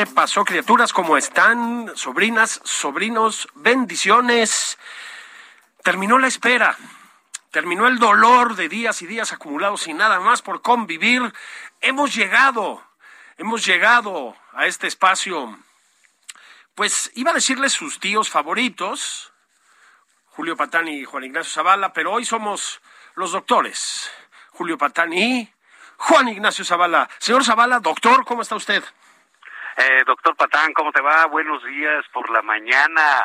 ¿Qué pasó, criaturas? ¿Cómo están? Sobrinas, sobrinos, bendiciones. Terminó la espera. Terminó el dolor de días y días acumulados y nada más por convivir. Hemos llegado, hemos llegado a este espacio. Pues iba a decirles sus tíos favoritos, Julio Patán y Juan Ignacio Zavala, pero hoy somos los doctores, Julio Patán y Juan Ignacio Zavala. Señor Zavala, doctor, ¿cómo está usted? Eh, doctor Patán, ¿cómo te va? Buenos días por la mañana.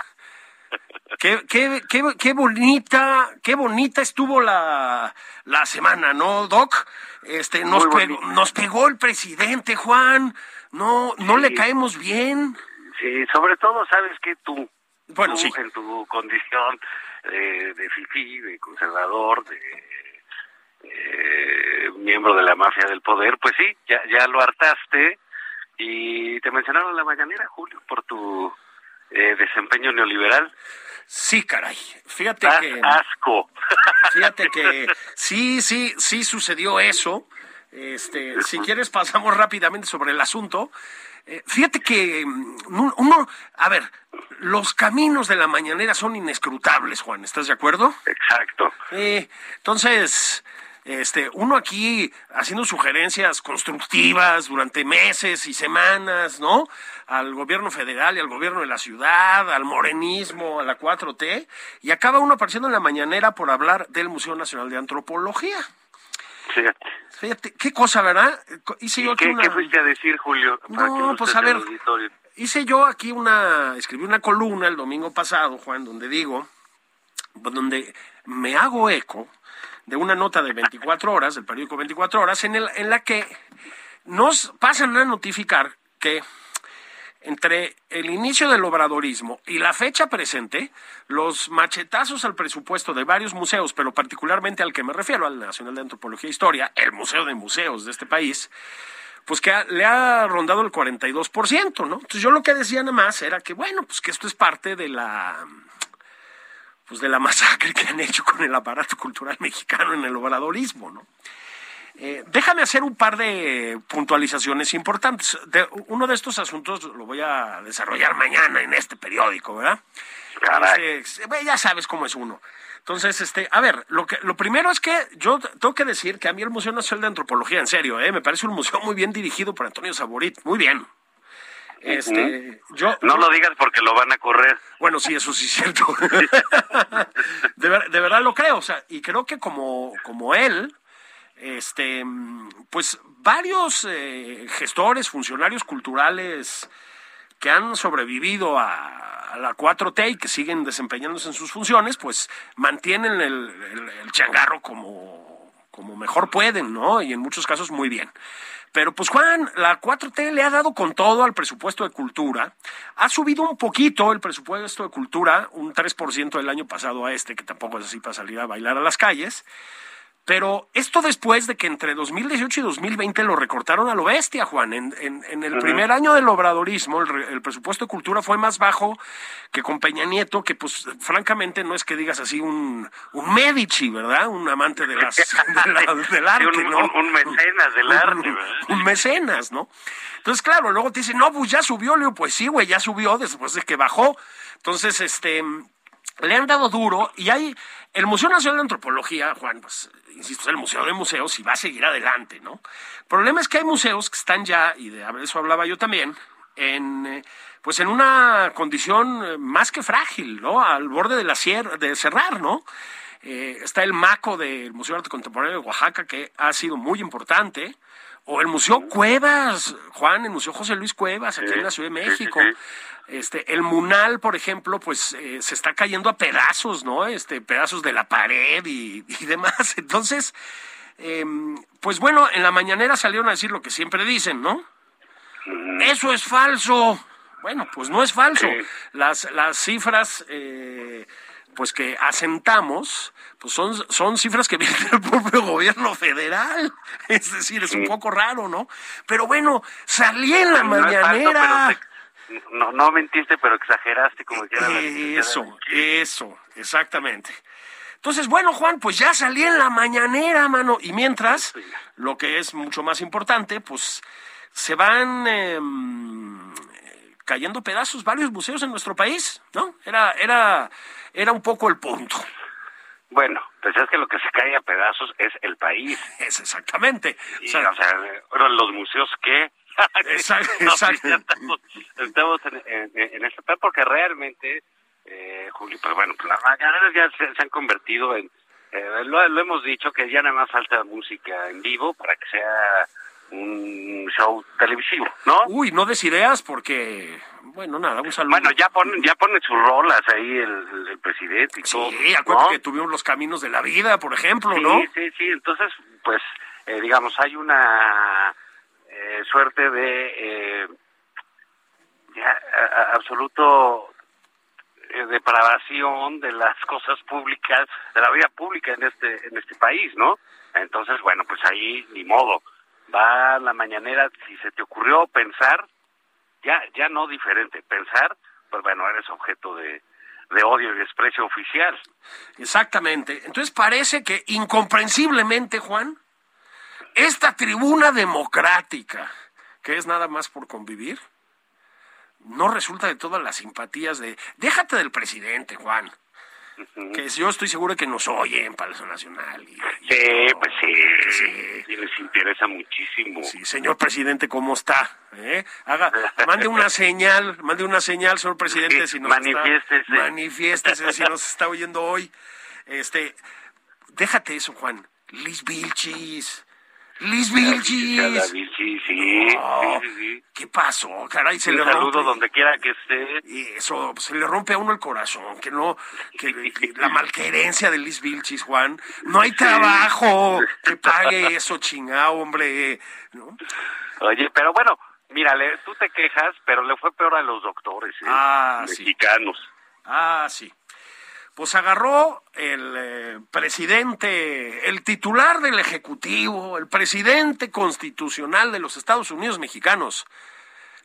Qué, qué, qué, qué bonita, qué bonita estuvo la, la semana, ¿no, Doc? Este, nos, pegó, nos pegó el presidente, Juan. No, no le caemos bien. Sí, sobre todo, sabes que tú, Bueno, tú sí. en tu condición eh, de fifí, de conservador, de eh, miembro de la mafia del poder, pues sí, ya, ya lo hartaste y te mencionaron en la mañanera, Julio, por tu eh, desempeño neoliberal. Sí, caray. Fíjate Das que, asco. fíjate que sí, sí, sí sucedió eso. Este, si quieres pasamos rápidamente sobre el asunto. Eh, fíjate que mm, uno- a ver, los caminos de la mañanera son inescrutables, Juan. ¿Estás de acuerdo? Exacto. Sí, entonces, este, uno aquí haciendo sugerencias constructivas durante meses y semanas, ¿no? Al gobierno federal y al gobierno de la ciudad, al morenismo, a la 4T, y acaba uno apareciendo en la mañanera por hablar del Museo Nacional de Antropología. Fíjate. Fíjate, qué cosa, ¿verdad? Hice yo ¿Y aquí qué, una... qué fuiste a decir, Julio? Para No, pues a ver, hice yo aquí una, escribí una columna el domingo pasado, Juan, donde digo, donde me hago eco de una nota de 24 horas, del periódico 24 horas, en, el, en la que nos pasan a notificar que entre el inicio del obradorismo y la fecha presente, los machetazos al presupuesto de varios museos, pero particularmente al que me refiero, al Nacional de Antropología e Historia, el Museo de Museos de este país, pues que le ha rondado el 42%, ¿no? Entonces yo lo que decía nada más era que, bueno, pues que esto es parte de la pues de la masacre que han hecho con el aparato cultural mexicano en el obradorismo, ¿no? Eh, déjame hacer un par de puntualizaciones importantes. De- uno de estos asuntos lo voy a desarrollar mañana en este periódico, ¿verdad? Este, bueno, ya sabes cómo es uno. Entonces, este, a ver, lo que, lo primero es que yo tengo que decir que a mí el Museo Nacional de Antropología, en serio, ¿eh? me parece un museo muy bien dirigido por Antonio Saborit, muy bien. Este, yo, No lo digas porque lo van a correr. bueno, sí, eso sí es cierto. de, ver- de verdad lo creo, o sea, y creo que como, como él, este, pues varios eh, gestores, funcionarios culturales que han sobrevivido a, a la 4T y que siguen desempeñándose en sus funciones, pues mantienen el, el- el changarro como, como mejor pueden, ¿no? Y en muchos casos muy bien. Pero pues Juan, la 4T le ha dado con todo al presupuesto de cultura. Ha subido un poquito el presupuesto de cultura, un 3% del año pasado a este, que tampoco es así para salir a bailar a las calles. Pero esto después de que entre 2018 y 2020 lo recortaron a lo bestia, Juan. En, en- en el primer año del obradorismo, el, el presupuesto de cultura fue más bajo que con Peña Nieto, que pues francamente no es que digas así un, un Medici, ¿verdad? Un amante de las, de la- del arte, Sí, un, ¿no? un- un mecenas del arte, ¿verdad? un mecenas, ¿no? Entonces, claro, luego te dicen, no, pues ya subió, le digo, pues sí, güey, ya subió después de que bajó. Entonces, este, le han dado duro y hay, el Museo Nacional de Antropología, Juan, pues, insisto, es el Museo de Museos y va a seguir adelante, ¿no? El problema es que hay museos que están ya, y de eso hablaba yo también, en, eh, pues en una condición más que frágil, ¿no? Al borde de la sierra, de cerrar, ¿no? Eh, está el MACO del Museo de Arte Contemporáneo de Oaxaca, que ha sido muy importante. O el Museo Cuevas, Juan, el Museo José Luis Cuevas, aquí en la Ciudad de México. Este, el Munal, por ejemplo, pues eh, se está cayendo a pedazos, ¿no? Este, pedazos de la pared y, demás. Entonces, em, pues bueno, en la mañanera salieron a decir lo que siempre dicen, ¿no? Eso es falso. Bueno, pues no es falso. Las, las cifras eh, pues que asentamos, pues son, son cifras que vienen del propio gobierno federal. Es decir, es un poco raro, ¿no? Pero bueno, salí en la mañanera. No, no mentiste, pero exageraste como quiera. Eso, eso, exactamente. Entonces, bueno, Juan, pues ya salí en la mañanera, mano. Y mientras, lo que es mucho más importante, pues se van em, cayendo pedazos varios museos en nuestro país, ¿no? Era, era era un poco el punto. Bueno, pues es que lo que se cae a pedazos es el país. Es exactamente. o sea, los museos qué. Exacto. estamos, en, en, este plan porque realmente, eh, Julio, pues bueno, pues las mañaneras ya se, han convertido en, eh, lo, lo, hemos dicho, que ya nada más falta música en vivo para que sea un show televisivo, ¿no? Uy, no des ideas porque, bueno, nada, un saludo. Bueno, ya ponen, ya ponen sus rolas ahí el, presidente y todo. Sí, acuérdate que tuvimos los caminos de la vida, por ejemplo, ¿no? Sí, sí, sí, entonces, pues, eh, digamos, hay una eh, suerte de eh, absoluto depravación de las cosas públicas, de la vida pública en este, en este país, ¿no? Entonces, bueno, pues ahí ni modo va a la mañanera, si se te ocurrió pensar, ya, ya no diferente, pensar, pues bueno, eres objeto de, de odio y desprecio oficial. Exactamente. Entonces parece que incomprensiblemente, Juan, esta tribuna democrática, que es nada más por convivir, no resulta de todas las simpatías de... Déjate del presidente, Juan que yo estoy seguro de que nos oyen Palacio Nacional. Y, sí, pues sí, sí, les interesa muchísimo. Sí, señor presidente, ¿cómo está? ¿Eh? Haga, mande una señal, mande una señal, señor presidente, si nos manifiéstese. Está, manifiéstese si nos está oyendo hoy. Este, déjate eso, Juan. Liz Vilchis, Liz Vilchis. sí, sí, sí, ¿Qué pasó? Caray, se Un le saludo donde quiera que esté. Y eso, se le rompe a uno el corazón, que no, que, la malquerencia de Liz Vilchis, Juan. No hay trabajo que pague eso, chingado, hombre. ¿no? Oye, pero bueno, mírale, tú te quejas, pero le fue peor a los doctores, ¿eh? ah, mexicanos. Ah, sí pues agarró el eh, presidente, el titular del Ejecutivo, el presidente constitucional de los Estados Unidos mexicanos,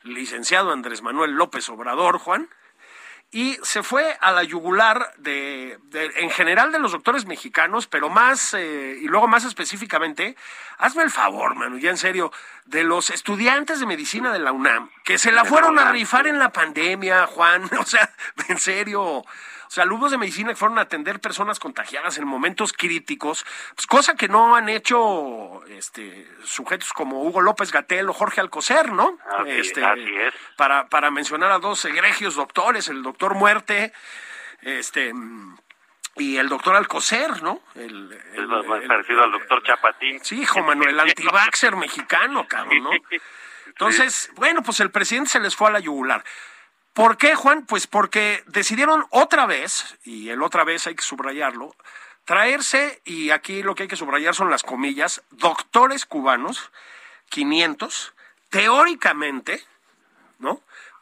licenciado Andrés Manuel López Obrador, Juan, y se fue a la yugular de, en general de los doctores mexicanos, pero más, eh, y luego más específicamente, hazme el favor, Manu, ya en serio, de los estudiantes de medicina de la UNAM, que se la fueron a rifar en la pandemia, Juan, o sea, en serio, o sea, alumnos de medicina que fueron a atender personas contagiadas en momentos críticos, pues cosa que no han hecho este, sujetos como Hugo López Gatel o Jorge Alcocer, ¿no? este, es. Para, para mencionar a dos egregios doctores, el doctor Muerte, este y el doctor Alcocer, ¿no? El, es más parecido al doctor Chapatín. Sí, hijo Manuel, el antivaxer mexicano, cabrón, ¿no? Entonces, bueno, pues el presidente se les fue a la yugular. ¿Por qué, Juan? Pues porque decidieron otra vez, y el otra vez hay que subrayarlo, traerse, y aquí lo que hay que subrayar son las comillas, doctores cubanos, 500, teóricamente, ¿no?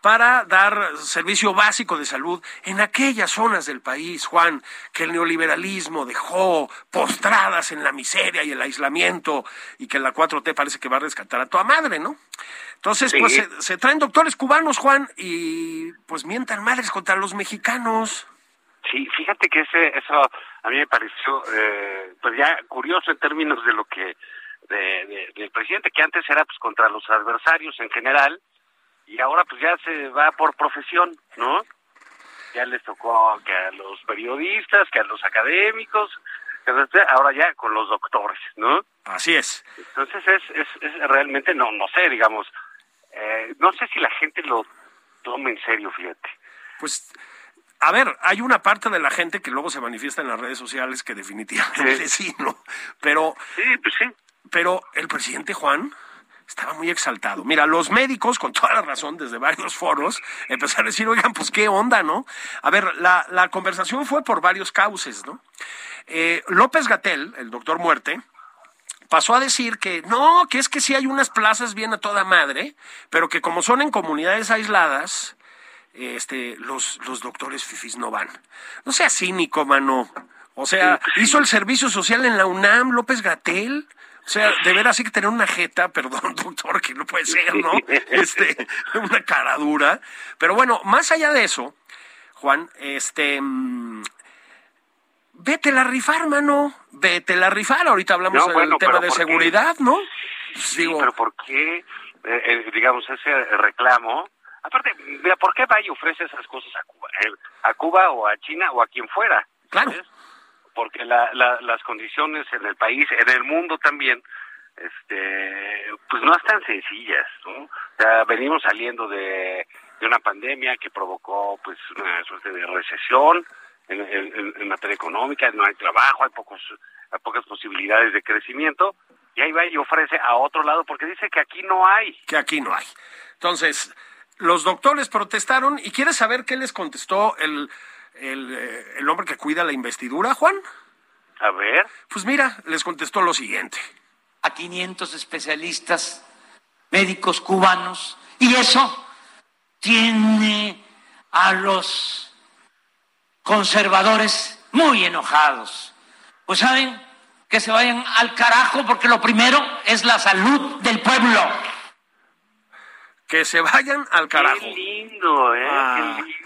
Para dar servicio básico de salud en aquellas zonas del país, Juan, que el neoliberalismo dejó postradas en la miseria y el aislamiento y que la 4T parece que va a rescatar a tu madre, ¿no? Entonces, pues se, traen doctores cubanos, Juan, y pues mientan madres contra los mexicanos. Sí, fíjate que ese, eso a mí me pareció, eh, pues ya curioso en términos de lo que, de, del presidente, que antes era pues contra los adversarios en general, y ahora pues ya se va por profesión, ¿no? Ya les tocó que a los periodistas, que a los académicos, ahora ya con los doctores, ¿no? Así es. Entonces es, es, es realmente, no, no sé, digamos, eh, no sé si la gente lo tome en serio, fíjate. Pues, a ver, hay una parte de la gente que luego se manifiesta en las redes sociales que definitivamente sí, ¿no? Pero, Sí, pues sí. pero el presidente Juan estaba muy exaltado. Mira, los médicos, con toda la razón, desde varios foros, empezaron a decir, oigan, pues qué onda, ¿no? A ver, la, la conversación fue por varios cauces, ¿no? Eh, López Gatel, el doctor Muerte, pasó a decir que no, que es que sí hay unas plazas bien a toda madre, pero que como son en comunidades aisladas, este, los, los doctores fifis no van. No sea cínico, mano. O sea, hizo el servicio social en la UNAM, López Gatel. O sea, de veras hay que tener una jeta, perdón, doctor, que no puede ser, ¿no? Este, una cara dura. Pero bueno, más allá de eso, Juan, este, mm, vete la rifar, mano. Vete la rifar. Ahorita hablamos No, del tema de seguridad, ¿no? Pues Sí, digo, pero ¿por qué, eh, eh, digamos, ese reclamo? Aparte, mira, ¿por qué va y ofrece esas cosas a Cuba? Eh, a Cuba o a China o a quien fuera. Claro. ¿sabes? Porque la, la- las condiciones en el país, en el mundo también, este, pues no están sencillas, ¿no? O sea, venimos saliendo de, una pandemia que provocó, pues, una suerte de recesión en materia económica, no hay trabajo, hay pocos, hay pocas posibilidades de crecimiento, y ahí va y ofrece a otro lado porque dice que aquí no hay. que aquí no hay. Entonces, los doctores protestaron y ¿quieres saber qué les contestó el, el, eh, el hombre que cuida la investidura, Juan? A ver, Pues mira, les contestó lo siguiente. a 500 especialistas médicos cubanos y eso tiene a los conservadores muy enojados. Pues saben que se vayan al carajo porque lo primero es la salud del pueblo. Que se vayan al carajo. qué lindo, ¿eh? Ah. Qué lindo,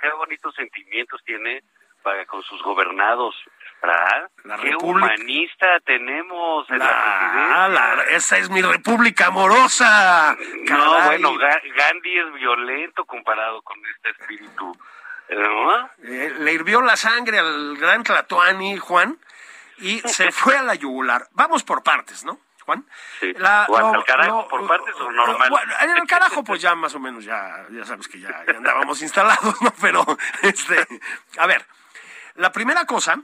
qué bonitos sentimientos tiene para con sus gobernados, ¿verdad? La qué República- humanista tenemos en la, La- esa es mi república amorosa. No, bueno, Ga- Gandhi es violento comparado con este espíritu, ¿no? Eh, le hirvió la sangre al gran Tlatoani, Juan, y se fue a la yugular. Vamos por partes, ¿no, Juan? Sí. ¿O al carajo por partes o normal? Bueno, en el carajo, pues ya más o menos, ya, ya sabes que ya, ya andábamos instalados, ¿no? Pero, este, a ver, la primera cosa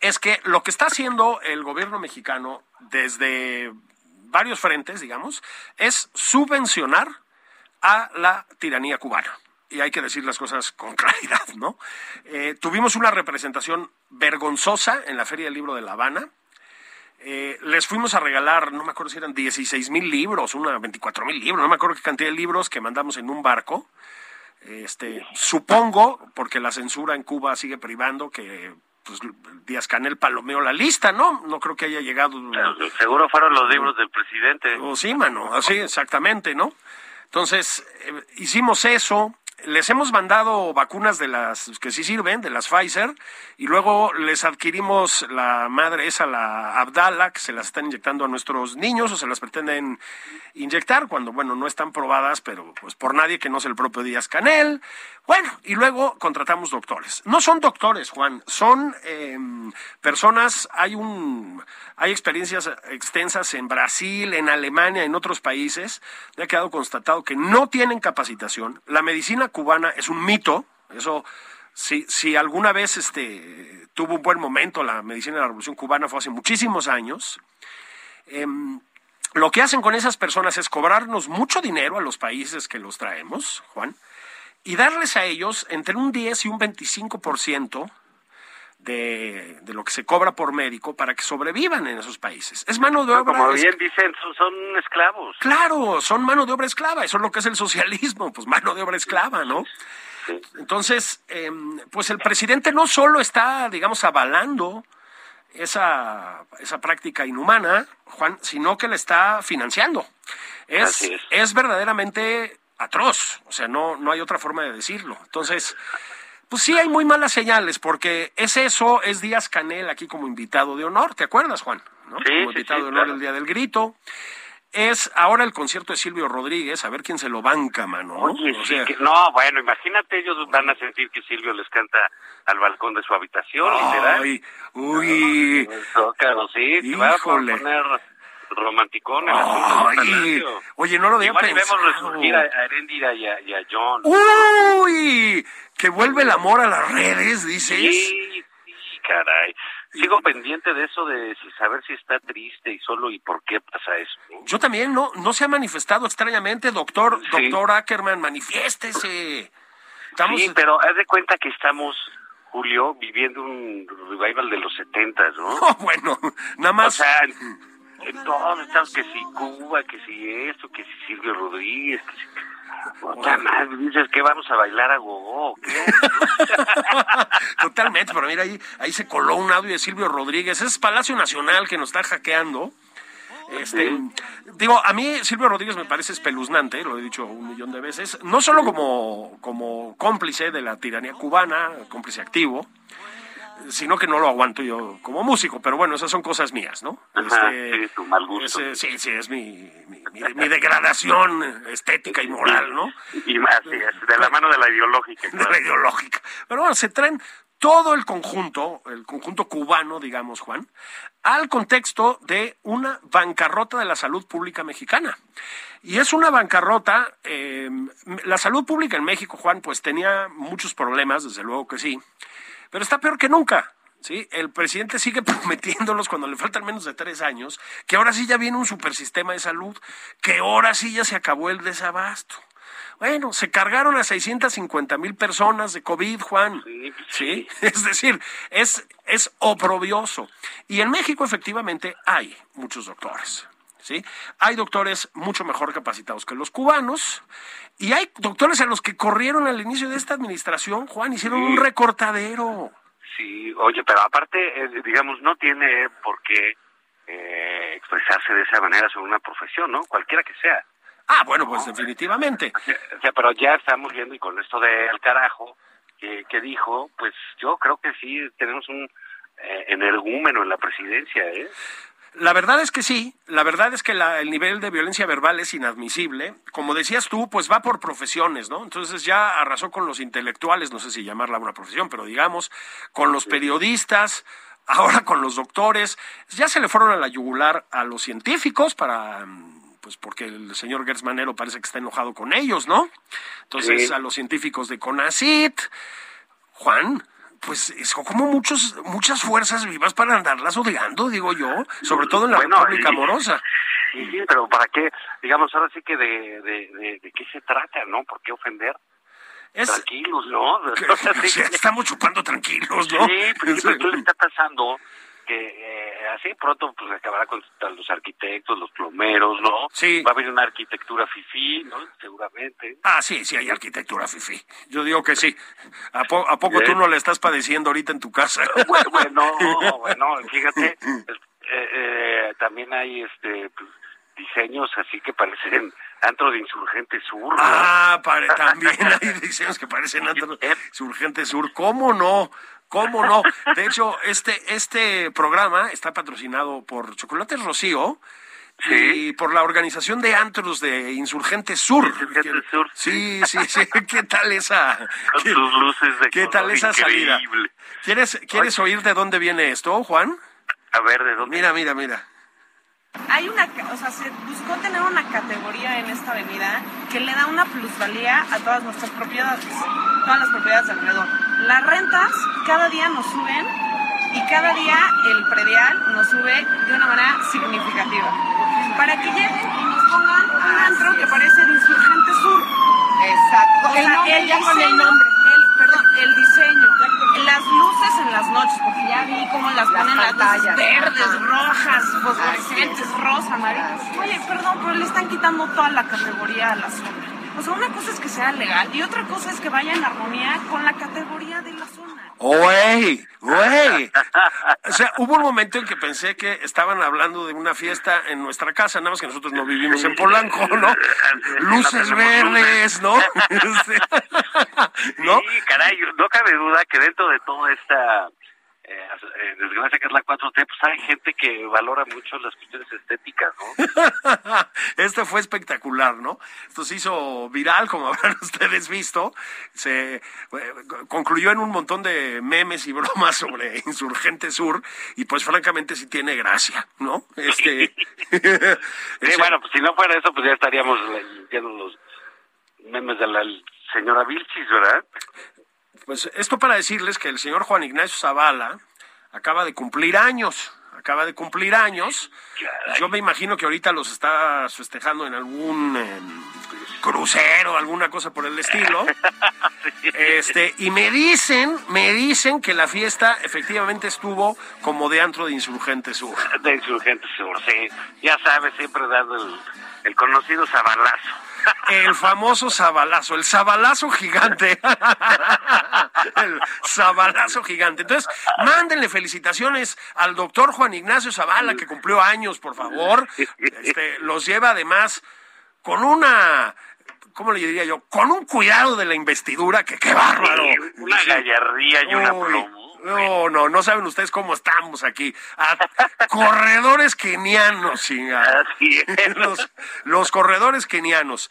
es que lo que está haciendo el gobierno mexicano desde varios frentes, digamos, es subvencionar a la tiranía cubana. Y hay que decir las cosas con claridad, ¿no? Eh, tuvimos una representación vergonzosa en la Feria del Libro de La Habana. Eh, les fuimos a regalar, no me acuerdo si eran 16 mil libros, una 24 mil libros, no me acuerdo qué cantidad de libros que mandamos en un barco. Este, supongo, porque la censura en Cuba sigue privando, que pues, Díaz Canel palomeó la lista, ¿no? No creo que haya llegado. Seguro fueron los libros del presidente. Oh, sí, mano, así exactamente, ¿no? Entonces, eh, hicimos eso, les hemos mandado vacunas de las que sí sirven, de las Pfizer, y luego les adquirimos la madre esa, la Abdala, que se las están inyectando a nuestros niños o se las pretenden inyectar cuando, bueno, no están probadas, pero pues por nadie que no sea el propio Díaz Canel. Bueno, y luego contratamos doctores. No son doctores, Juan, son eh, personas, hay un, hay experiencias extensas en Brasil, en Alemania, en otros países, ya ha quedado constatado que no tienen capacitación. La medicina cubana es un mito, eso si, si alguna vez este, tuvo un buen momento la medicina de la Revolución Cubana fue hace muchísimos años. Em, lo que hacen con esas personas es cobrarnos mucho dinero a los países que los traemos, Juan, y darles a ellos entre un 10 y un 25% de, de lo que se cobra por médico para que sobrevivan en esos países. Es mano de Pero obra. como bien dicen, son, son esclavos. Claro, son mano de obra esclava, eso es lo que es el socialismo, pues mano de obra esclava, ¿no? Entonces, em, pues el presidente no solo está, digamos, avalando esa, esa práctica inhumana, Juan, sino que la está financiando. Es, es. es verdaderamente atroz, o sea, no, no hay otra forma de decirlo. Entonces, pues sí hay muy malas señales, porque es eso, es Díaz Canel aquí como invitado de honor, ¿te acuerdas, Juan? ¿No? Sí, como invitado sí, de honor claro. el Día del Grito. Es ahora el concierto de Silvio Rodríguez, a ver quién se lo banca, mano. ¿no? Oye, O sí sea, que- no, bueno, imagínate, ellos van a sentir que Silvio les canta al balcón de su habitación, literal. ay, uy, Zócalo, sí, te va a poner romanticón el asunto Ay, oye, no lo había Igual y vemos pensado. resurgir a, a Heréndira y a, y a John. Uy, que vuelve el amor a las redes, dices. Sí, sí, caray. Sigo pendiente de eso de saber si está triste y solo y por qué pasa eso. ¿no? Yo también no, no se ha manifestado extrañamente, doctor, Sí. doctor Ackerman, manifiéstese. Estamos, Sí, pero haz de cuenta que estamos, Julio, viviendo un revival de los setentas, ¿no? Oh, bueno, nada O más. sea, en todos estamos que si Cuba, que si esto, que si Silvio Rodríguez, que si... Puta madre, dices que vamos a bailar a gogo, ¿qué? Totalmente, pero mira, ahí, ahí se coló un audio de Silvio Rodríguez. Es Palacio Nacional que nos está hackeando. Este, digo, a mí Silvio Rodríguez me parece espeluznante, lo he dicho un millón de veces, no solo como, como cómplice de la tiranía cubana, cómplice activo, sino que no lo aguanto yo como músico, pero bueno, esas son cosas mías, ¿no? Ajá, sí, tu mal gusto. ese- sí, sí, es mi, mi, mi- mi degradación estética y moral, ¿no? Y más, de la mano de la ideológica. de la ideológica. Pero bueno, se traen todo el conjunto, el conjunto cubano, digamos, Juan, al contexto de una bancarrota de la salud pública mexicana. Y es una bancarrota, eh, la salud pública en México, Juan, pues tenía muchos problemas, desde luego que sí, pero está peor que nunca. ¿sí? El presidente sigue prometiéndolos cuando le faltan menos de tres años, que ahora sí ya viene un supersistema de salud, que ahora sí ya se acabó el desabasto. Bueno, se cargaron a 650 mil personas de COVID, Juan. Sí, Sí, es decir, es, es oprobioso. Y en México efectivamente hay muchos doctores. ¿Sí? Hay doctores mucho mejor capacitados que los cubanos. Y hay doctores a los que corrieron al inicio de esta administración, Juan, hicieron un recortadero. Sí, oye, pero aparte, eh, digamos, no tiene por qué eh, expresarse de esa manera sobre una profesión, ¿no? Cualquiera que sea. Ah, bueno, pues definitivamente. O sea, pero ya estamos viendo, y con esto del carajo que, que dijo, pues yo creo que sí tenemos un eh, energúmeno en la presidencia, ¿eh? La verdad es que sí, la verdad es que la- el nivel de violencia verbal es inadmisible. Como decías tú, pues va por profesiones, ¿no? Entonces ya arrasó con los intelectuales, no sé si llamarla una profesión, pero digamos, con los periodistas, ahora con los doctores, ya se le fueron a la yugular a los científicos para, pues porque el señor Gertz Manero parece que está enojado con ellos, ¿no? Entonces Sí. a los científicos de CONACIT, Juan, pues es como muchos, muchas fuerzas vivas para andarlas odiando, digo yo, sobre todo en la Bueno, República y- Amorosa. Sí, sí, pero ¿para qué? Digamos, ahora sí que de, de, de, de qué se trata, ¿no? ¿Por qué ofender? Es, Tranquilos, ¿no? que- O sea, estamos chupando tranquilos, ¿no? Sí, sí, pero ¿qué le está pasando? Eh, así pronto pues acabará con los arquitectos, los plomeros, ¿no? Sí. Va a haber una arquitectura fifí, ¿no? Seguramente. Ah, sí, sí, hay arquitectura, Fifi. Yo digo que sí. ¿A, po- a poco tú no le estás padeciendo ahorita en tu casa? Bueno, bueno, bueno, fíjate, eh, eh, también hay este pues, diseños así que parecen antro de insurgente sur, ¿no? Ah, también hay diseños que parecen antros Surgente Sur. ¿Cómo no? ¿Cómo no? De hecho, este, este programa está patrocinado por Chocolates Rocío y por la organización de antros de Insurgente Sur. Insurgente Sur, Sí, sí, sí. ¿Qué tal esa? Con qué- sus luces de ¿Qué tal esa salida? ¿Quieres, ¿Quieres oír de dónde viene esto, Juan? A ver, ¿de dónde? Mira, mira, mira. Hay una, o sea, se buscó tener una categoría en esta avenida que le da una plusvalía a todas nuestras propiedades, todas las propiedades de alrededor. Las rentas cada día nos suben y cada día el predial nos sube de una manera significativa. Para que lleguen y nos pongan un antro que parece de Insurgente Sur. Exacto. El ya con el nombre. el- perdón, el diseño, las luces en las noches, porque ya vi cómo las, Las ponen las luces verdes, Ajá. rojas, fosforescentes, rosa, amarillas. Oye, perdón, pero le están quitando toda la categoría a la zona. O sea, una cosa es que sea legal y otra cosa es que vaya en armonía con la categoría de la zona. ¡Güey! ¡Güey! O sea, hubo un momento en que pensé que estaban hablando de una fiesta en nuestra casa, nada más que nosotros no vivimos en Polanco, ¿no? Luces verdes, ¿no? ¿No? Sí, caray, no cabe duda que dentro de toda esta eh, eh, desgracia que es la 4T, pues hay gente que valora mucho las cuestiones estéticas, ¿no? este fue espectacular, ¿no? Esto se hizo viral, como habrán ustedes visto. Se eh, concluyó en un montón de memes y bromas sobre Insurgente Sur y pues francamente sí tiene gracia, ¿no? Este sí, bueno, pues si no fuera eso, pues ya estaríamos viendo los memes de la señora Vilchis, ¿verdad? Pues esto para decirles que el señor Juan Ignacio Zavala acaba de cumplir años, acaba de cumplir años. Yo me imagino que ahorita los está festejando en algún em, crucero, alguna cosa por el estilo. Este, y me dicen, me dicen que la fiesta efectivamente estuvo como de antro de Insurgente Sur. De Insurgente Sur, sí. Ya sabes, siempre dado el, el conocido sabalazo el famoso sabalazo, el sabalazo gigante. el sabalazo gigante. Entonces, mándenle felicitaciones al doctor Juan Ignacio Zavala, que cumplió años, por favor. Este, los lleva además con una ¿cómo le diría yo? Con un cuidado de la investidura que qué bárbaro. una gallardía y una plomo. No, no, no saben ustedes cómo estamos aquí. corredores kenianos, los, los corredores kenianos.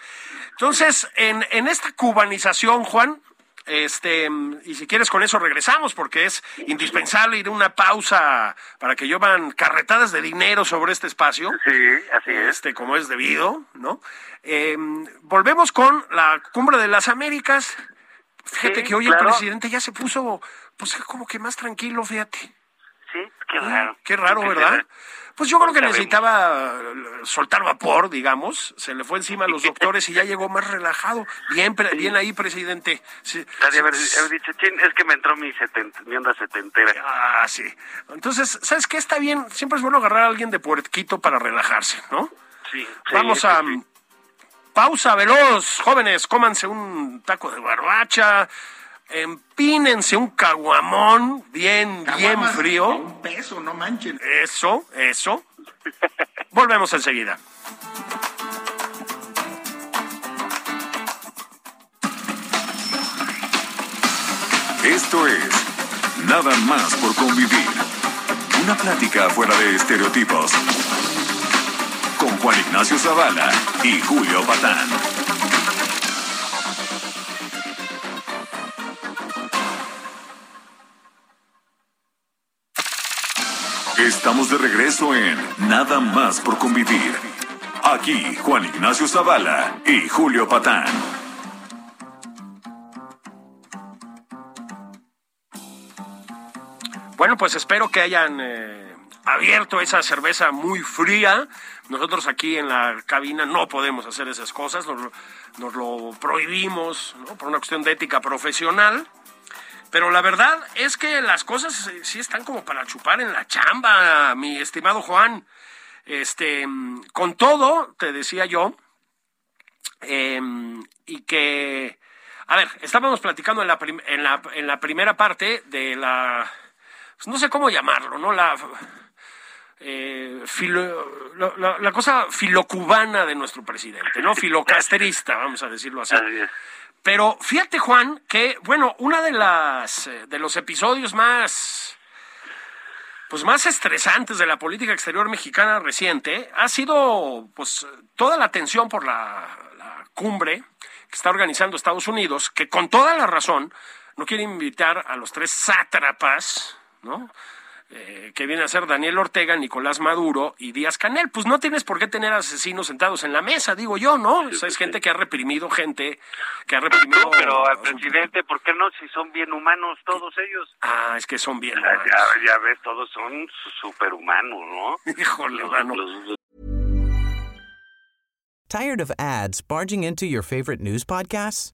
Entonces, en, en esta cubanización, Juan, este, y si quieres con eso regresamos porque es indispensable ir a una pausa para que llevan carretadas de dinero sobre este espacio. Sí, así es. Este, como es debido, ¿no? Em, volvemos con la cumbre de las Américas. Fíjate que hoy el presidente ya se puso pues como que más tranquilo, fíjate. Sí, qué raro. Qué raro, ¿verdad? Pues yo creo que necesitaba soltar vapor, digamos. Se le fue encima a los doctores y ya llegó más relajado. Bien, bien ahí, presidente. Sí, haber, dicho, es que me entró mi, onda setentera. Ah, sí. Entonces, ¿sabes qué? Está bien. Siempre es bueno agarrar a alguien de puerquito para relajarse, ¿no? Sí. Vamos a... Pausa veloz, jóvenes, cómanse un taco de barbacha, empínense un caguamón bien, bien frío. Un peso, no manchen. Eso, eso. Volvemos enseguida. Esto es Nada más por convivir. Una plática fuera de estereotipos. Con Juan Ignacio Zavala y Julio Patán. Estamos de regreso en Nada más por convivir. Aquí Juan Ignacio Zavala y Julio Patán. Bueno, pues espero que hayan eh, abierto esa cerveza muy fría. Nosotros aquí en la cabina no podemos hacer esas cosas, nos, nos lo prohibimos por una cuestión de ética profesional. Pero la verdad es que las cosas sí están como para chupar en la chamba, mi estimado Juan. Este, con todo, te decía yo, em, y que, a ver, estábamos platicando en la, en la, en la primera parte de la, pues no sé cómo llamarlo, ¿no? La, eh, la, cosa filocubana de nuestro presidente, ¿no? Filocasterista, vamos a decirlo así. Pero fíjate, Juan, que, bueno, una de las eh, de los episodios más pues más estresantes de la política exterior mexicana reciente ha sido pues toda la atención por la, la cumbre que está organizando Estados Unidos, que con toda la razón no quiere invitar a los tres sátrapas, ¿no? Eh, que viene a ser Daniel Ortega, Nicolás Maduro y Díaz Canel. Pues no tienes por qué tener asesinos sentados en la mesa, digo yo, ¿no? es gente que ha reprimido gente, que ha reprimido... pero al presidente, ¿por qué no? Si son bien humanos todos ellos. Ah, es que son bien humanos. Ya, ves, todos son superhumanos, ¿no? Híjole, mano. ¿Tired of ads barging into your favorite news podcasts?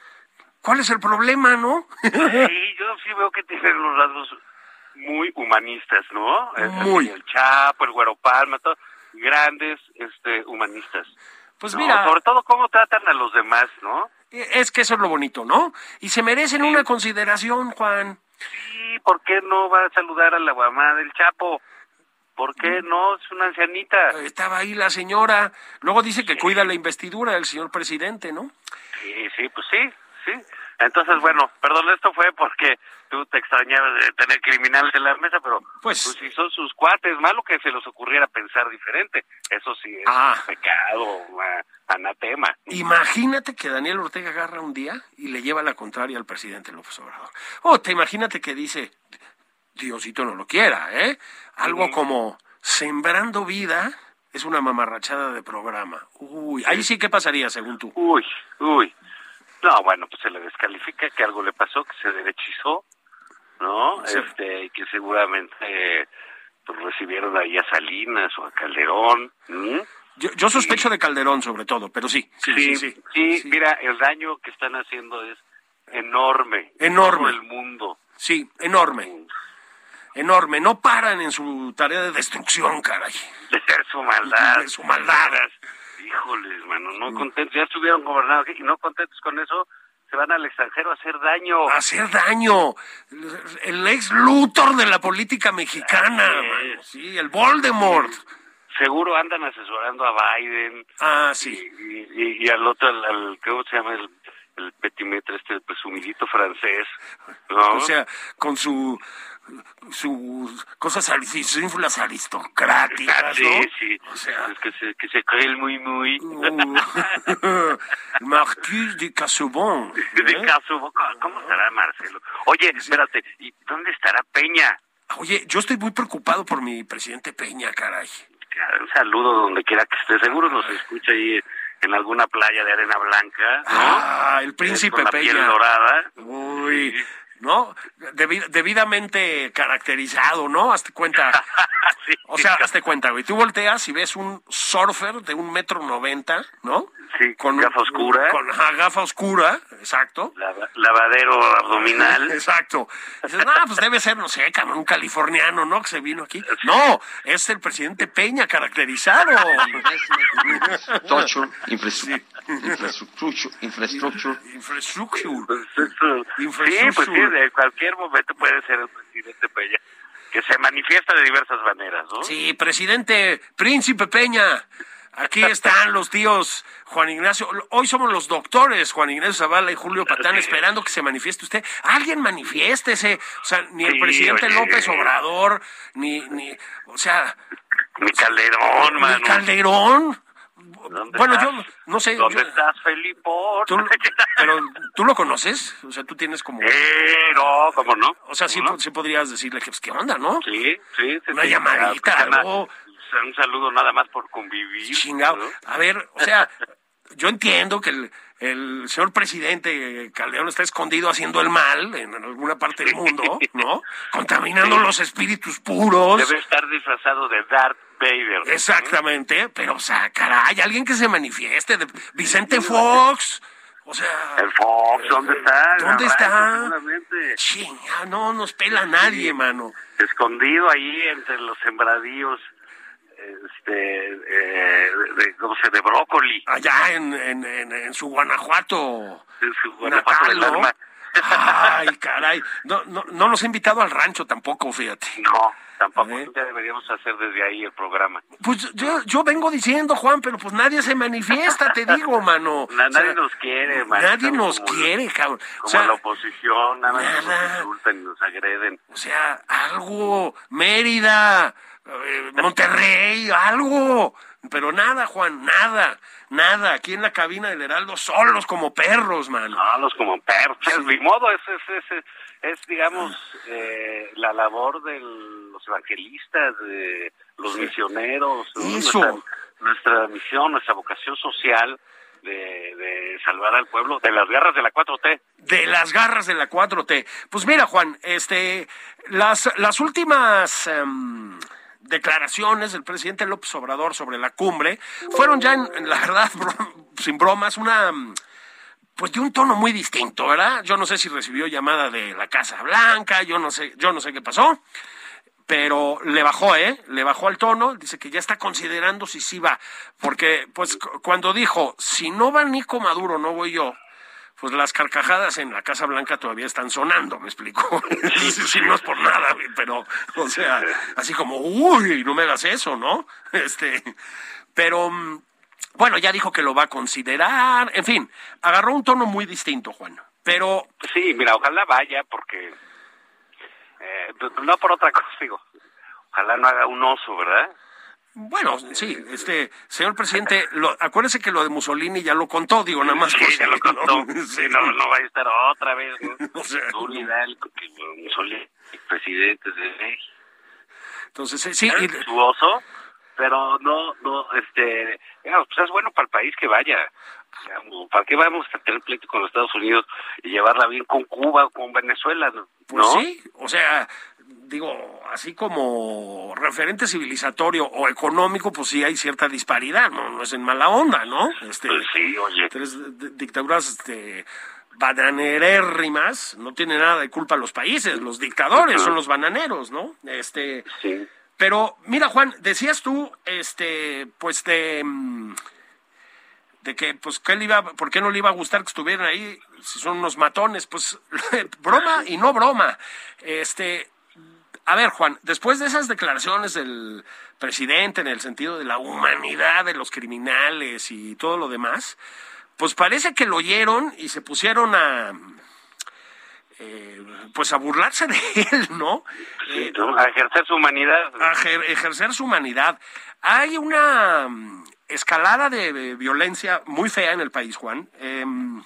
¿Cuál es el problema, no? sí, yo sí veo que tienen los rasgos muy humanistas, ¿no? El- Muy. El Chapo, el Güero Palma, grandes este, humanistas. Pues ¿no? mira, Sobre todo cómo tratan a los demás, ¿no? es que eso es lo bonito, ¿no? Y se merecen una consideración, Juan. Sí, ¿por qué no va a saludar a la mamá del Chapo? ¿Por qué no? Es una ancianita. Estaba ahí la señora. Luego dice que cuida la investidura del señor presidente, ¿no? Sí, sí, pues sí, sí. Entonces, bueno, perdón, esto fue porque tú te extrañabas de tener criminales en la mesa, pero Pues- pues, si son sus cuates, malo que se les ocurriera pensar diferente. Eso sí es Ah. un pecado, anatema. Imagínate que Daniel Ortega agarra un día y le lleva la contraria al presidente López Obrador. O te imagínate que dice, Diosito no lo quiera, ¿eh? Algo como, sembrando vida es una mamarrachada de programa. Uy, ahí sí, ¿qué pasaría según tú? Uy, uy. No, bueno, pues se le descalifica que algo le pasó, que se derechizó, ¿no? Sí. Este, y que seguramente pues, recibieron ahí a Salinas o a Calderón. Yo, yo sospecho de Calderón sobre todo, pero sí, sí, sí. Sí, sí, mira, el daño que están haciendo es enorme. Enorme. En el mundo. Sí, enorme, enorme. No paran en su tarea de destrucción, caray. De su maldad. De su maldad. Híjoles, mano, no contentos. Ya estuvieron gobernados y no contentos con eso, se van al extranjero a hacer daño. hacer daño. El ex Luthor de la política mexicana, mano. Sí, el Voldemort. Seguro andan asesorando a Biden. Ah, Y, sí. y, y al otro, al, al- ¿cómo se llama? El, el petimetre, este presumidito francés. ¿no? O sea, con su sus cosas sus ínfulas aristocráticas, sí, ¿no? sí. O sea, que se, que se cree el muy, muy. uh, Marquis de Casaubon. De ¿eh? caso, ¿cómo cómo estará Marcelo? Oye, espérate, ¿y dónde estará Peña? Oye, yo estoy muy preocupado por mi presidente Peña, caray. Un saludo donde quiera que esté. Seguro nos escucha ahí en alguna playa de arena blanca. ¿no? Ah, el príncipe Con la piel Peña. dorada. Uy, ¿no? Debi- debidamente caracterizado, ¿no? Hazte cuenta. Sí. O sea, hazte cuenta, güey. Tú volteas y ves un surfer de un metro noventa, ¿no? Sí, gafa oscura. Con ajá, gafa oscura, exacto. Lava- lavadero abdominal. Exacto. Dices, no, pues debe ser, no sé, cabrón, un californiano, ¿no? Que se vino aquí. No, es el presidente Peña caracterizado. Infrastructure, infrastructure, infrastructure, infrastructure. Infrastructure. Sí, pues de cualquier momento puede ser el presidente Peña, que se manifiesta de diversas maneras, ¿no? Sí, presidente, príncipe Peña. Aquí están los tíos Juan Ignacio. Hoy somos los doctores Juan Ignacio Zavala y Julio Patán esperando que se manifieste usted. Alguien manifiéstese. O sea, ni el Sí, presidente oye. López Obrador, ni, ni, o sea, Mi Calderón, ni mano. Calderón. ¿Dónde Bueno, estás? yo no sé. ¿Dónde yo- estás, Felipón? tú- pero tú lo conoces, o sea, tú tienes como, Eh, no, ¿cómo no? o sea, sí, ¿Cómo no? sí podrías decirle que, pues, qué onda, ¿no? Sí, sí, sí. Una sí. llamadita, pues, algo. Un saludo nada más por convivir. Chingado. ¿no? A ver, o sea, yo entiendo que el, el señor presidente Calderón está escondido haciendo el mal en alguna parte del mundo, ¿no? Contaminando los espíritus puros. Debe estar disfrazado de Darth Exactamente, pero, o sea, caray, alguien que se manifieste. de- Vicente Fox. O sea, El Fox, ¿dónde está? ¿Dónde está? chinga, no nos pela nadie, mano. Escondido ahí entre los sembradíos, este, eh, de, ¿cómo se de brócoli. Allá en, en, en, en su Guanajuato. En su Guanajuato natal, ¿no? Ay, caray. No, no, no nos ha invitado al rancho tampoco, fíjate. No, tampoco. Ya deberíamos hacer desde ahí el programa. Pues yo, yo vengo diciendo, Juan, pero pues nadie se manifiesta, te digo, mano. Na- O sea, nadie nos quiere, man. Nadie nos como- quiere, cabrón. O Como sea, la oposición, nada más nada. nos insultan y nos agreden. o sea, algo, Mérida, eh, Monterrey, algo. Pero nada, Juan, nada, nada. Aquí en la cabina del Heraldo, solos como perros, mano. No, los como perros. Ni modo, es, es, es, es, digamos, eh, la labor de los evangelistas, de los misioneros. Nuestra, nuestra misión, nuestra vocación social de, de salvar al pueblo de las garras de la 4T. de las garras de la 4T. Pues mira, Juan, este, las, las últimas em, declaraciones del presidente López Obrador sobre la cumbre fueron ya, en, la verdad, bro- sin bromas, una, mm, pues de un tono muy distinto, ¿verdad? Yo no sé si recibió llamada de la Casa Blanca, yo no sé, yo no sé qué pasó, pero le bajó, ¿eh? Le bajó al tono, dice que ya está considerando si sí va, porque pues cuando dijo, si no va Nico Maduro, no voy yo, pues las carcajadas en la Casa Blanca todavía están sonando, me explico. sí, no es por nada, pero, o sea, así como, uy, no me hagas eso, ¿no? Este, pero, mm, bueno, ya dijo que lo va a considerar, en fin, agarró un tono muy distinto, Juan. Pero. Sí, mira, ojalá vaya, porque. Eh, no por otra cosa, digo. Ojalá no haga un oso, ¿verdad? Bueno, sí, este, señor presidente, lo, acuérdese que lo de Mussolini ya lo contó, digo, nada más. Sí, ya lo contó. Sí, no, no va a estar otra vez, ¿no? o sea, Mussolini, presidente de México. Entonces, sí. Y... Su oso, pero no, no, este, pues es bueno para el país que vaya. ¿Para qué vamos a tener pleito con los Estados Unidos y llevarla bien con Cuba o con Venezuela? ¿no? Pues sí, o sea, digo, así como referente civilizatorio o económico, pues sí hay cierta disparidad, ¿no? No es en mala onda, ¿no? Este, pues sí, oye. Tres dictaduras, este bananerérrimas, no tiene nada de culpa los países, los dictadores son los bananeros, ¿no? Este, sí. Pero mira, Juan, decías tú, este, pues de, mm, de que, pues, ¿qué le iba, ¿por qué no le iba a gustar que estuvieran ahí? Si son unos matones, pues, broma y no broma. Este, a ver, Juan, después de esas declaraciones del presidente en el sentido de la humanidad de los criminales y todo lo demás, pues parece que lo oyeron y se pusieron a, eh, pues a burlarse de él, ¿no? Sí, a ejercer su humanidad. A ejercer su humanidad. Hay una escalada de violencia muy fea en el país, Juan. Em,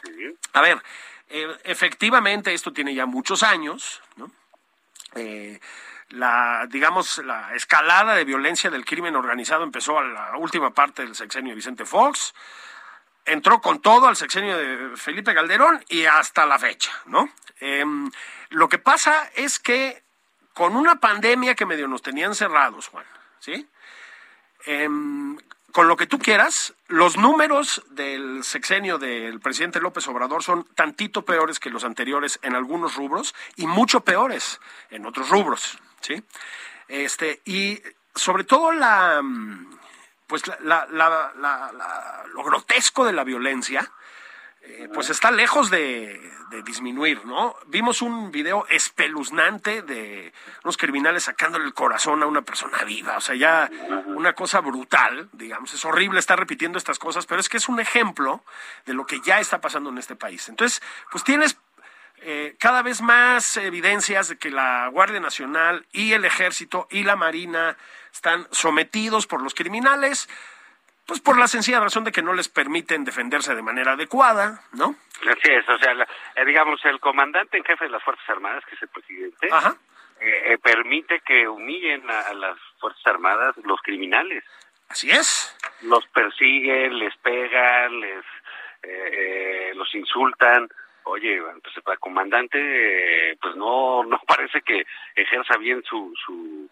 a ver, eh, efectivamente esto tiene ya muchos años, ¿no? Eh, la, digamos, la escalada de violencia del crimen organizado empezó a la última parte del sexenio de Vicente Fox, entró con todo al sexenio de Felipe Calderón y hasta la fecha, ¿no? Em, lo que pasa es que con una pandemia que medio nos tenían cerrados, Juan, ¿sí? Con lo que tú quieras, los números del sexenio del presidente López Obrador son tantito peores que los anteriores en algunos rubros y mucho peores en otros rubros, ¿sí? Este, y sobre todo la, pues la, lo grotesco de la violencia, eh, pues está lejos de, disminuir, ¿no? Vimos un video espeluznante de unos criminales sacándole el corazón a una persona viva, o sea, ya una cosa brutal, digamos, es horrible estar repitiendo estas cosas, pero es que es un ejemplo de lo que ya está pasando en este país. Entonces, pues tienes eh, cada vez más evidencias de que la Guardia Nacional y el Ejército y la Marina están sometidos por los criminales, pues por la sencilla razón de que no les permiten defenderse de manera adecuada, ¿no? Así es, o sea, eh, digamos, el comandante en jefe de las Fuerzas Armadas, que es el presidente, eh, eh, permite que humillen a, las Fuerzas Armadas los criminales. Así es. Los persiguen, les pegan, les los insultan. Oye, pues el comandante, pues no, no parece que ejerza bien su, su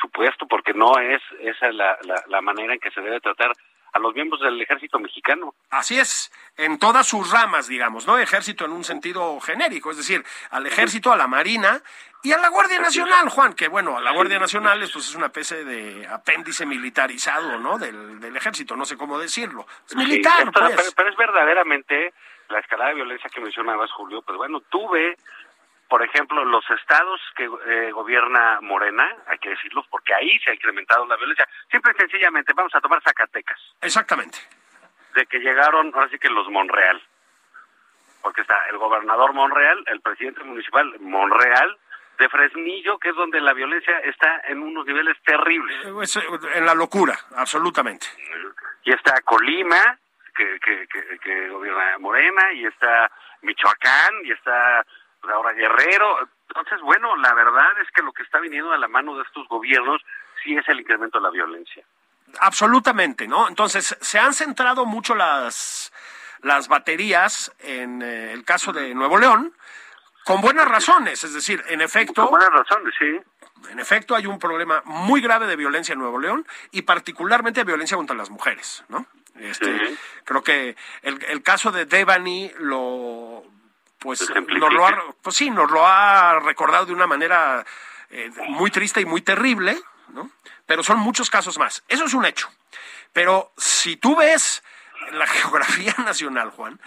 supuesto, porque no es esa la, la, manera en que se debe tratar a los miembros del ejército mexicano. Así es, en todas sus ramas, digamos, ¿no? Ejército en un sentido genérico, es decir, al ejército, a la marina y a la Guardia Nacional, Juan, que bueno, a la Guardia Nacional es, pues, es una especie de apéndice militarizado, ¿no? Del, del ejército, no sé cómo decirlo. Es militar, pues. pero, es verdaderamente la escalada de violencia que mencionabas, Julio, pues bueno, tuve por ejemplo, los estados que eh, gobierna Morena, hay que decirlo, porque ahí se ha incrementado la violencia. Simple y sencillamente, vamos a tomar Zacatecas. Exactamente. De que llegaron, ahora sí que los Monreal. Porque está el gobernador Monreal, el presidente municipal Monreal, de Fresnillo, que es donde la violencia está en unos niveles terribles. Eh, en la locura, absolutamente. Y está Colima, que, que, que, que gobierna Morena, y está Michoacán, y está ahora Guerrero. Entonces, bueno, la verdad es que lo que está viniendo a la mano de estos gobiernos sí es el incremento de la violencia. Absolutamente, ¿no? Entonces, se han centrado mucho las, las baterías en eh, el caso de Nuevo León, con buenas razones, es decir, en efecto... Con buenas razones, sí. En efecto, hay un problema muy grave de violencia en Nuevo León y particularmente de violencia contra las mujeres, ¿no? Este, Creo que el, el caso de Devani lo pues nos lo ha, pues sí, nos lo ha recordado de una manera eh, muy triste y muy terrible, ¿no? Pero son muchos casos más. Eso es un hecho. Pero si tú ves la geografía nacional, Juan,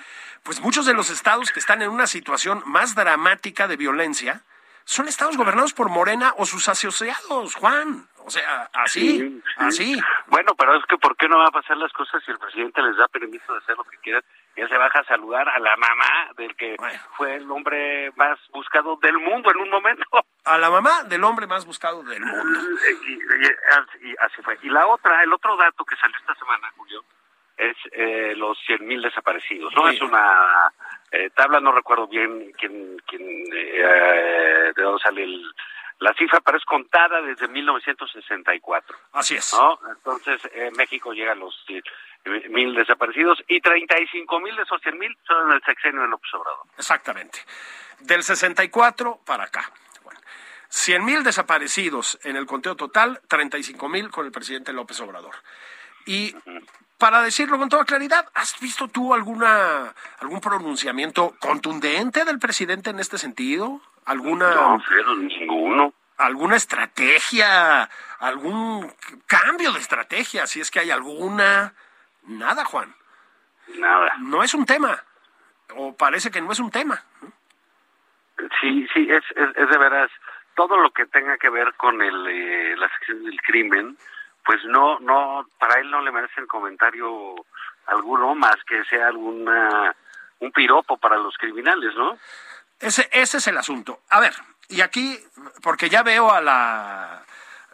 pues muchos de los estados que están en una situación más dramática de violencia son estados gobernados por Morena o sus asociados, Juan. O sea, así, Sí, sí. así. Bueno, pero es que ¿por qué no va a pasar las cosas si el presidente les da permiso de hacer lo que quieran? Se baja a saludar a la mamá del que Bueno. fue el hombre más buscado del mundo en un momento. A la mamá del hombre más buscado del mundo. y, y- y así fue. Y la otra, el otro dato que salió esta semana, Julio, es eh, los 100.000 desaparecidos. No Sí. es una eh, tabla, no recuerdo bien quién, quién eh, de dónde sale el- la cifra, pero es contada desde 1964. Así es. ¿no? Entonces, eh, México llega a los 100 mil desaparecidos y 35 mil de esos 100 mil son en el sexenio de López Obrador. Exactamente. Del 64 para acá. Bueno, 100 mil desaparecidos en el conteo total, 35 mil con el presidente López Obrador. Y para decirlo con toda claridad, ¿has visto tú alguna algún pronunciamiento contundente del presidente en este sentido? ¿Alguna, No, pero ninguno. alguna estrategia, algún cambio de estrategia? Si es que hay alguna. Nada, Juan. Nada. No es un tema. O parece que no es un tema. Sí, sí, es, es, es de veras todo lo que tenga que ver con el, eh, la sección del crimen, pues no, no, para él no le merece el comentario alguno más que sea alguna un piropo para los criminales, ¿no? Ese, ese es el asunto. A ver, y aquí, porque ya veo a la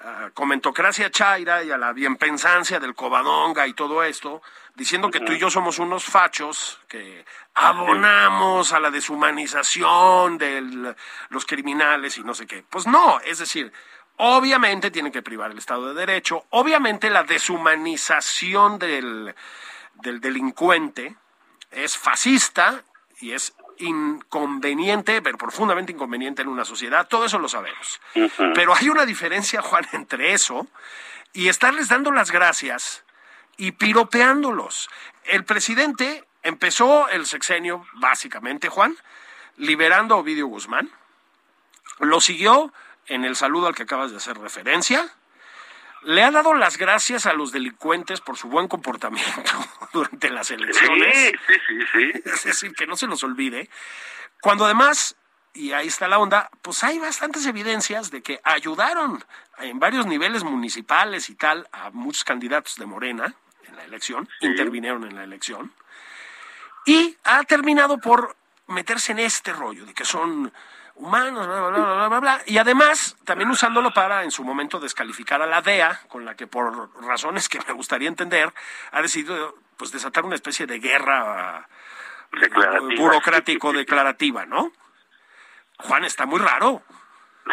a comentocracia chaira y a la bienpensancia del Covadonga y todo esto, diciendo que tú y yo somos unos fachos que abonamos a la deshumanización de los criminales y no sé qué. Pues no, es decir, obviamente tienen que privar el Estado de Derecho, obviamente la deshumanización del, del delincuente es fascista y es inconveniente, pero profundamente inconveniente en una sociedad, todo eso lo sabemos. Pero hay una diferencia, Juan, entre eso y estarles dando las gracias y piropeándolos. El presidente empezó el sexenio, básicamente, Juan, liberando a Ovidio Guzmán, lo siguió en el saludo al que acabas de hacer referencia, le ha dado las gracias a los delincuentes por su buen comportamiento durante las elecciones. Sí, sí, sí, sí. Es decir, que no se nos olvide. Cuando además, y ahí está la onda, pues hay bastantes evidencias de que ayudaron en varios niveles municipales y tal a muchos candidatos de Morena en la elección, intervinieron en la elección, y ha terminado por meterse en este rollo de que son humanos, bla, bla, bla, bla, bla, bla, y además también usándolo para en su momento descalificar a la DEA, con la que por razones que me gustaría entender, ha decidido pues desatar una especie de guerra Declarativa. burocrático declarativa, ¿no? Juan está muy raro.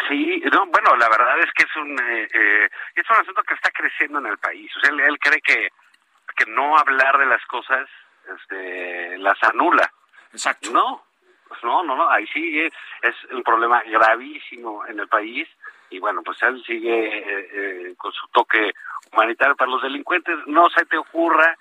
Sí, no, bueno, la verdad es que es un eh, eh, es un asunto que está creciendo en el país. O sea, él, él cree que que no hablar de las cosas este, las anula. Exacto. No, pues no, no, no, ahí sí es, es un problema gravísimo en el país y bueno, pues él sigue eh, eh, con su toque humanitario para los delincuentes. No se te ocurra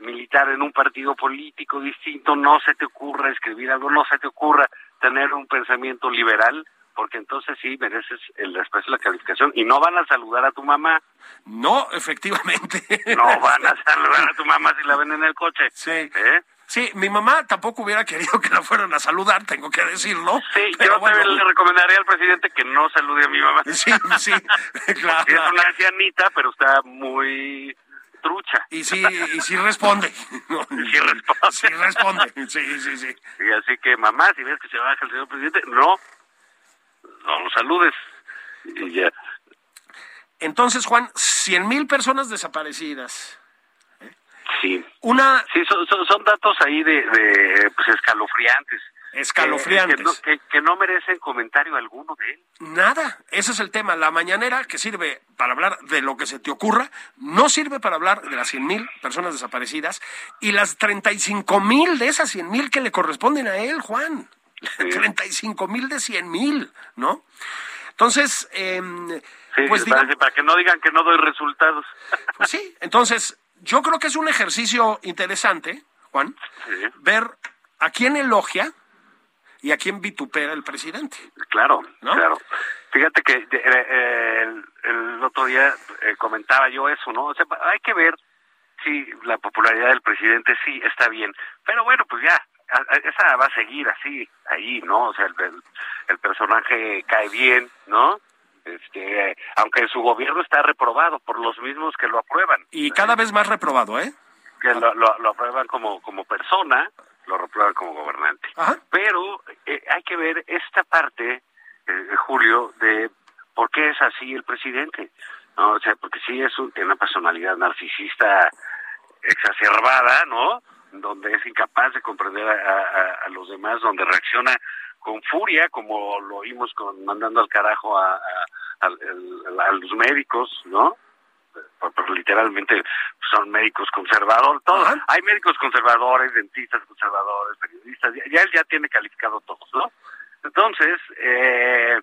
militar en un partido político distinto, no se te ocurra escribir algo, no se te ocurra tener un pensamiento liberal, porque entonces sí mereces el desprecio de la calificación y no van a saludar a tu mamá, No, efectivamente. no van a saludar a tu mamá si la ven en el coche. Sí. ¿Eh? Sí, mi mamá tampoco hubiera querido que la fueran a saludar, tengo que decirlo. Sí, yo bueno, le recomendaría al presidente que no salude a mi mamá. Sí, sí, claro. Es una ancianita, pero está muy trucha. Y sí, y sí responde. Y sí responde. Sí responde. Sí, sí, sí. Y así que, mamá, si ves que se baja el señor presidente, no, no lo saludes. Y ya. Entonces, Juan, cien mil personas desaparecidas. Sí. Una Sí, son, son, son datos ahí de, de pues, escalofriantes. escalofriantes. Que, que no, que- que no merecen comentario alguno de él. Nada, ese es el tema. La mañanera que sirve para hablar de lo que se te ocurra, no sirve para hablar de las 100 mil personas desaparecidas y las 35 mil de esas 100 mil que le corresponden a él, Juan. 35 mil de 100 mil, ¿no? Entonces, Sí, pues para, diga- para que no digan que no doy resultados. pues sí, entonces yo creo que es un ejercicio interesante, Juan, Sí. ver a quién elogia y a quién vitupera el presidente. Claro, ¿No? claro. Fíjate que eh, eh, el, el otro día eh, comentaba yo eso, ¿no? O sea, hay que ver si la popularidad del presidente sí está bien. Pero bueno, pues ya, esa va a seguir así, ahí, ¿no? O sea, el, el- el personaje cae bien, ¿no? Este, aunque su gobierno está reprobado por los mismos que lo aprueban. Y cada vez más reprobado, ¿eh? que lo, lo, lo aprueban como, como persona, lo reprueban como gobernante. Ajá. Pero eh, hay que ver esta parte, eh, Julio, de por qué es así el presidente. ¿no? O sea, porque sí es un, tiene una personalidad narcisista exacerbada, ¿no? Donde es incapaz de comprender a, a- a los demás, donde reacciona con furia, como lo oímos con mandando al carajo a, a- los médicos, ¿no? Por- por literalmente son médicos conservadores, todos. Ajá. Hay médicos conservadores, dentistas conservadores, periodistas, ya, ya él ya tiene calificado todos, ¿no? Entonces, eh,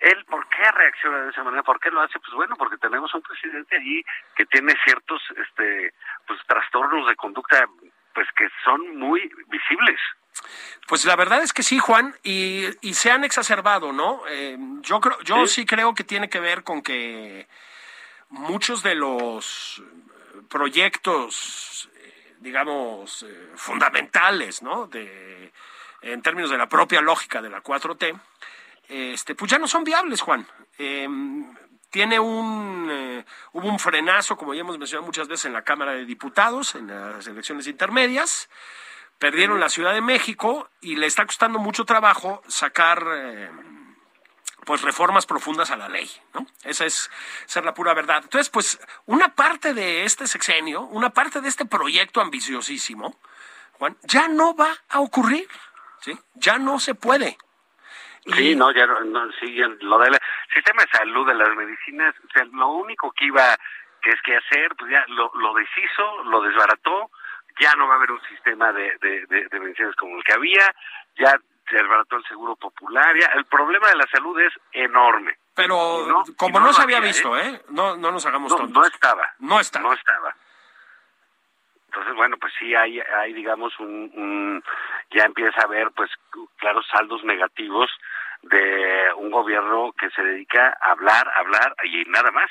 él, ¿por qué reacciona de esa manera? ¿Por qué lo hace? Pues bueno, porque tenemos un presidente allí que tiene ciertos, este, pues trastornos de conducta, pues que son muy visibles. Pues la verdad es que sí, Juan, y, y se han exacerbado, ¿no? Eh, yo creo, yo sí. creo que tiene que ver con que muchos de los proyectos, eh, digamos, eh, fundamentales, ¿no? De, en términos de la propia lógica de la 4T, este, pues ya no son viables, Juan. Eh, tiene un eh, hubo un frenazo, como ya hemos mencionado muchas veces en la Cámara de Diputados, en las elecciones intermedias. Perdieron la Ciudad de México y le está costando mucho trabajo sacar eh, pues reformas profundas a la ley, ¿no? Esa es, es la pura verdad. Entonces, pues, una parte de este sexenio, una parte de este proyecto ambiciosísimo, Juan, ya no va a ocurrir, ¿sí? Ya no se puede. Sí, no, ya no, no, sí, ya lo del sistema de salud, de las medicinas, o sea, lo único que iba, que es que hacer, pues ya lo, lo deshizo, lo desbarató, ya no va a haber un sistema de, de, de, de medicinas como el que había, ya se desbarató el seguro popular, ya el problema de la salud es enorme. Pero no- como no, no se había había, visto, ¿eh? No, no nos hagamos No, tontos. no estaba. No estaba. No estaba. Entonces, bueno, pues sí hay, hay digamos, un, un- ya empieza a haber, pues, claros saldos negativos de un gobierno que se dedica a hablar, hablar y nada más.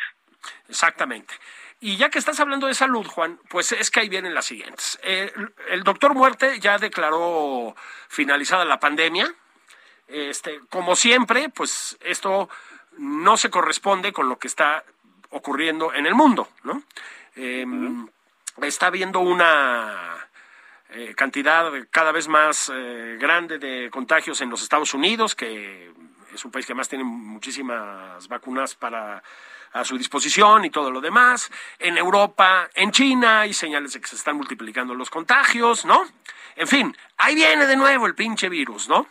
Exactamente. Y ya que estás hablando de salud, Juan, pues es que ahí vienen las siguientes. Eh, el doctor Muerte ya declaró finalizada la pandemia. Este, como siempre, pues esto no se corresponde con lo que está ocurriendo en el mundo, ¿no? Eh, Está habiendo una eh, cantidad cada vez más eh, grande de contagios en los Estados Unidos, que es un país que además tiene muchísimas vacunas para a su disposición y todo lo demás. En Europa, en China, hay señales de que se están multiplicando los contagios, ¿no? En fin, ahí viene de nuevo el pinche virus, ¿no?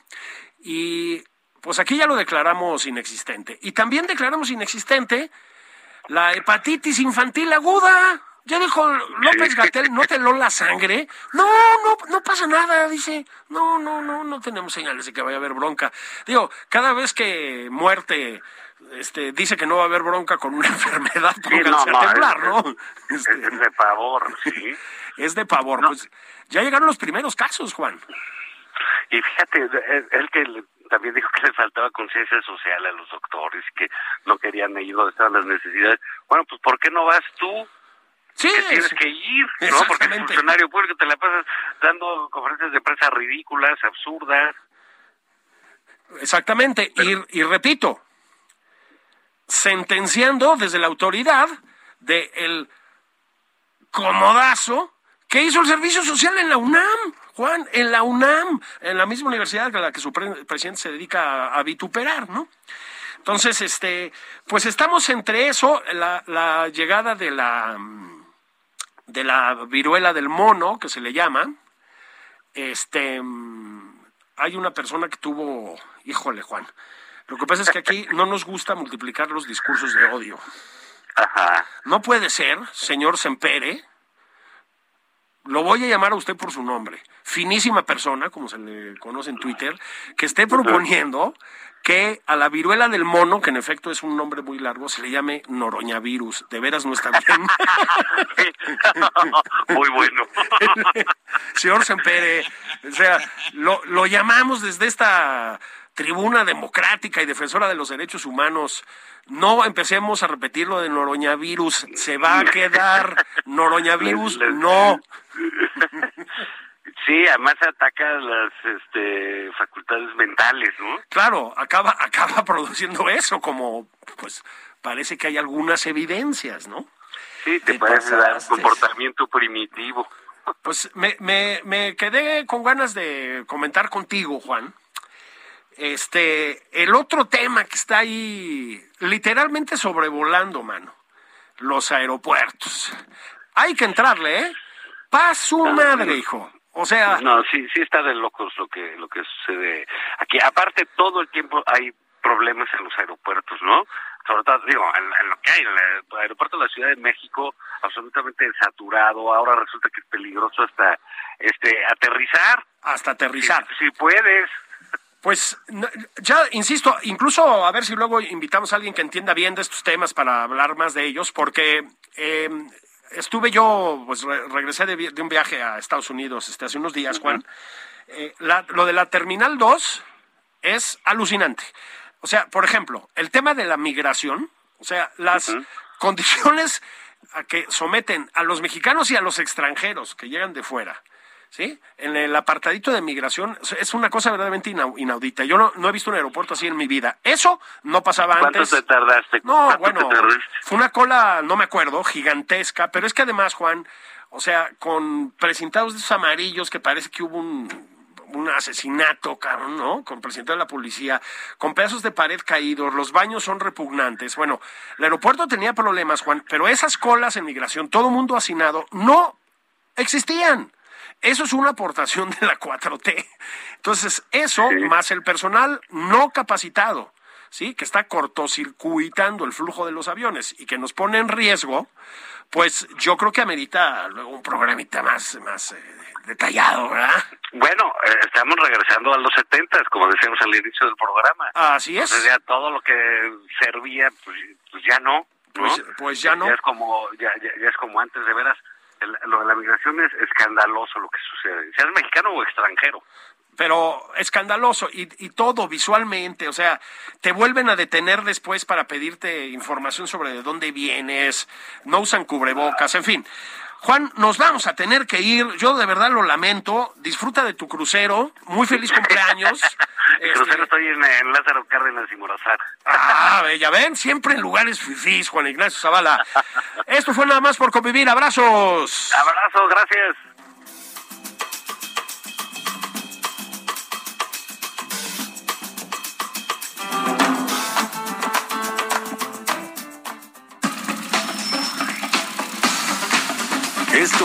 Y pues aquí ya lo declaramos inexistente. Y también declaramos inexistente la hepatitis infantil aguda. Ya dijo López Gatel, no te lo la sangre. No, no, no pasa nada, dice. No, no, no, no tenemos señales de que vaya a haber bronca. Digo, cada vez que muerte este, dice que no va a haber bronca con una enfermedad, pónganse no, a temblar, es- ¿no? Es, Este, es de pavor, sí. es de pavor. Pues ya llegaron los primeros casos, Juan. Y fíjate, él, él que le- también dijo que le faltaba conciencia social a los doctores, que no querían ir donde estaban las necesidades. Bueno, pues ¿por qué no vas tú? Sí, que tienes es- que ir, ¿no? Porque el funcionario público te la pasas dando conferencias de prensa ridículas, absurdas. Exactamente. Y, y repito, sentenciando desde la autoridad de el comodazo que hizo el servicio social en la UNAM, Juan, en la UNAM, en la misma universidad a la que su pre- presidente se dedica a, a vituperar, ¿no? Entonces, este, pues estamos entre eso, la, la llegada de la mm, de la viruela del mono, que se le llama, este, hay una persona que tuvo, híjole, Juan, lo que pasa es que aquí no nos gusta multiplicar los discursos de odio. Ajá. No puede ser, señor Sempere, lo voy a llamar a usted por su nombre, finísima persona, como se le conoce en Twitter, que esté proponiendo que a la viruela del mono, que en efecto es un nombre muy largo, se le llame noroñavirus. De veras no está bien. Muy bueno. Señor Sempere, o sea, lo, lo llamamos desde esta tribuna democrática y defensora de los derechos humanos. No empecemos a repetir lo de noroñavirus. Se va a quedar noroñavirus. No. Sí, además ataca las este, facultades mentales, ¿no? Claro, acaba, acaba produciendo eso, como pues parece que hay algunas evidencias, ¿no? Sí, te Te parece dar comportamiento primitivo. Pues me, me, me quedé con ganas de comentar contigo, Juan. Este, el otro tema que está ahí literalmente sobrevolando, mano. Los aeropuertos. Hay que entrarle, ¿eh? Pa' su madre, hijo. O sea, No, sí, sí está de locos lo que lo que sucede aquí. Aparte, todo el tiempo hay problemas en los aeropuertos, ¿no? Sobre todo, digo, en, en lo que hay, en el aeropuerto de la Ciudad de México, absolutamente saturado. Ahora resulta que es peligroso hasta este aterrizar. hasta aterrizar. Si, si puedes. Pues ya, insisto, incluso a ver si luego invitamos a alguien que entienda bien de estos temas para hablar más de ellos, porque eh, estuve yo, pues re- regresé de un viaje a Estados Unidos este, hace unos días, Juan. Eh, la- lo de la Terminal 2 es alucinante. O sea, por ejemplo, el tema de la migración, o sea, las condiciones a que someten a los mexicanos y a los extranjeros que llegan de fuera. ¿Sí? En el apartadito de migración es una cosa verdaderamente inau- inaudita. Yo no, no he visto un aeropuerto así en mi vida. Eso no pasaba ¿Cuánto antes. te tardaste? No, ¿Cuánto bueno, fue una cola, no me acuerdo, gigantesca, pero es que además, Juan, o sea, con presentados de esos amarillos que parece que hubo un, un asesinato, cabrón, ¿no? Con presentado de la policía, con pedazos de pared caídos, los baños son repugnantes. Bueno, el aeropuerto tenía problemas, Juan, pero esas colas en migración, todo mundo hacinado, no existían. Eso es una aportación de la 4T. Entonces, eso, Sí. más el personal no capacitado, ¿sí? Que está cortocircuitando el flujo de los aviones y que nos pone en riesgo, pues yo creo que amerita luego un programita más, más eh, detallado, ¿verdad? Bueno, eh, estamos regresando a los setentas, como decíamos al inicio del programa. Así es. Entonces ya todo lo que servía, pues, pues ya no. ¿no? Pues- pues ya no. Ya es como, ya, ya, ya es como antes, de veras. Lo de la migración es escandaloso lo que sucede. Seas mexicano o extranjero. pero escandaloso y, y todo visualmente, o sea, te vuelven a detener después para pedirte información sobre de dónde vienes, no usan cubrebocas, en fin. Juan, nos vamos a tener que ir, yo de verdad lo lamento, disfruta de tu crucero, muy feliz cumpleaños. El Este, crucero estoy en, en Lázaro Cárdenas y Morazán. ah, ya ven, siempre en lugares fifís, Juan Ignacio Zavala. Esto fue nada más por convivir, abrazos. Abrazo, gracias.